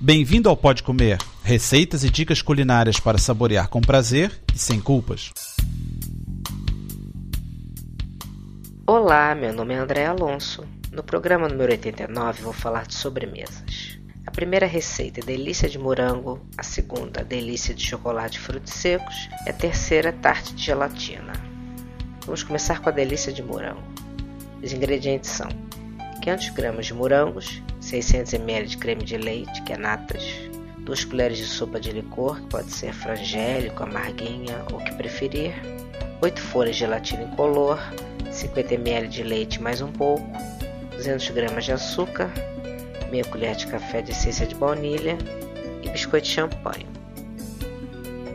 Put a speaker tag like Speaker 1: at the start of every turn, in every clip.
Speaker 1: Bem-vindo ao Pode Comer, receitas e dicas culinárias para saborear com prazer e sem culpas.
Speaker 2: Olá, meu nome é André Alonso. No programa número 89 vou falar de sobremesas. A primeira receita é delícia de morango, a segunda delícia de chocolate e frutos secos e a terceira tarte de gelatina. Vamos começar com a delícia de morango. Os ingredientes são 500 gramas de morangos, 600 ml de creme de leite, que é natas, 2 colheres de sopa de licor, que pode ser frangélico, amarguinha ou o que preferir, 8 folhas de gelatina incolor, 50 ml de leite mais um pouco, 200 gramas de açúcar, meia colher de café de essência de baunilha e biscoito de champanhe.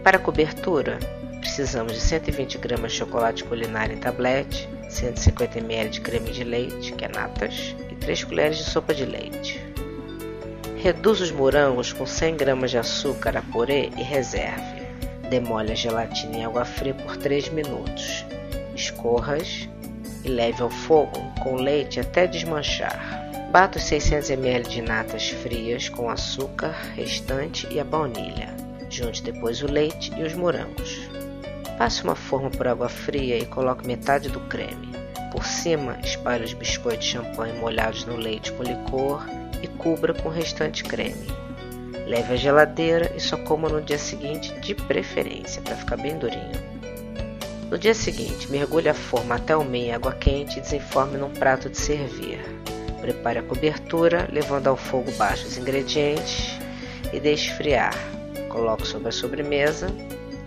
Speaker 2: Para a cobertura, precisamos de 120 gramas de chocolate culinário em tablete, 150 ml de creme de leite, que é natas, 3 colheres de sopa de leite. Reduz os morangos com 100 gramas de açúcar a purê e reserve. Demole a gelatina em água fria por 3 minutos. Escorras e leve ao fogo com leite até desmanchar. Bata os 600 ml de natas frias com açúcar restante e a baunilha. Junte depois o leite e os morangos. Passe uma forma por água fria e coloque metade do creme. Por cima, espalhe os biscoitos de champanhe molhados no leite com licor e cubra com o restante creme. Leve à geladeira e só coma no dia seguinte, de preferência, para ficar bem durinho. No dia seguinte, mergulhe a forma até o meio em água quente e desenforme num prato de servir. Prepare a cobertura, levando ao fogo baixo os ingredientes e deixe esfriar. Coloque sobre a sobremesa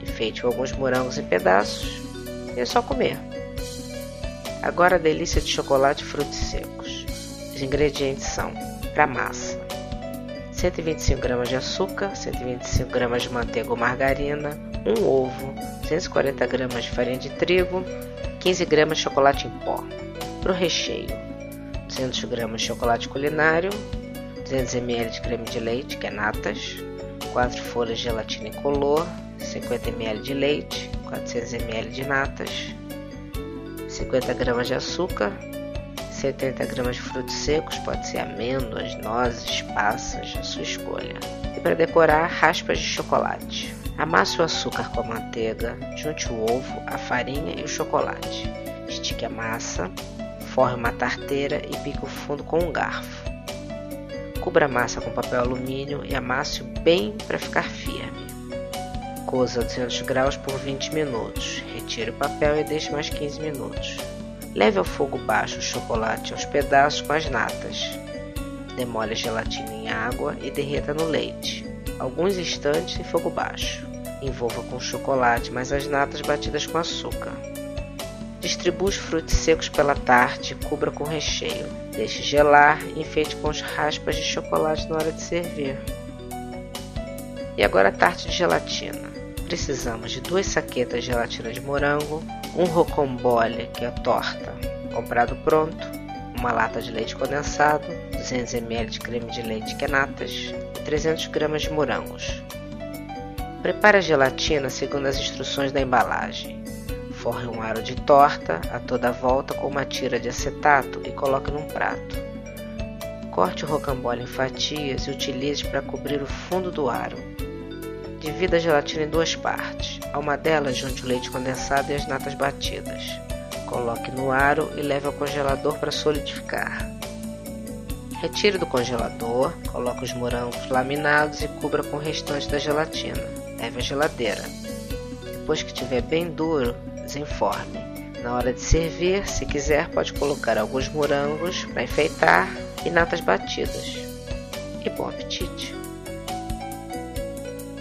Speaker 2: Enfeite alguns morangos em pedaços e é só comer. Agora a delícia de chocolate e frutos secos. Os ingredientes são para massa: 125 gramas de açúcar, 125 gramas de manteiga ou margarina, um ovo, 240 gramas de farinha de trigo, 15 gramas de chocolate em pó. Para o recheio: 200 gramas de chocolate culinário, 200 ml de creme de leite, que é natas, 4 folhas de gelatina incolor, 50 ml de leite, 400 ml de natas, 50 gramas de açúcar, 70 gramas de frutos secos, pode ser amêndoas, nozes, passas, a sua escolha. E para decorar, raspas de chocolate. Amasse o açúcar com a manteiga, junte o ovo, a farinha e o chocolate. Estique a massa, forre uma tarteira e pique o fundo com um garfo. Cubra a massa com papel alumínio e amasse bem para ficar firme. Coza a 200 graus por 20 minutos. Retire o papel e deixe mais 15 minutos. Leve ao fogo baixo o chocolate aos pedaços com as natas. Demole a gelatina em água e derreta no leite. Alguns instantes em fogo baixo. Envolva com o chocolate mais as natas batidas com açúcar. Distribua os frutos secos pela tarte e cubra com recheio. Deixe gelar e enfeite com as raspas de chocolate na hora de servir. E agora a tarte de gelatina precisamos de duas saquetas de gelatina de morango, um rocambole, que é torta, comprado pronto, uma lata de leite condensado, 200 ml de creme de leite que é natas e 300 gramas de morangos. Prepare a gelatina segundo as instruções da embalagem. Forre um aro de torta a toda volta com uma tira de acetato e coloque num prato. Corte o rocambole em fatias e utilize para cobrir o fundo do aro. Divida a gelatina em duas partes. A uma delas, junte o leite condensado e as natas batidas. Coloque no aro e leve ao congelador para solidificar. Retire do congelador, coloque os morangos laminados e cubra com o restante da gelatina. Leve à geladeira. Depois que estiver bem duro, desenforme. Na hora de servir, se quiser, pode colocar alguns morangos para enfeitar e natas batidas. E bom apetite!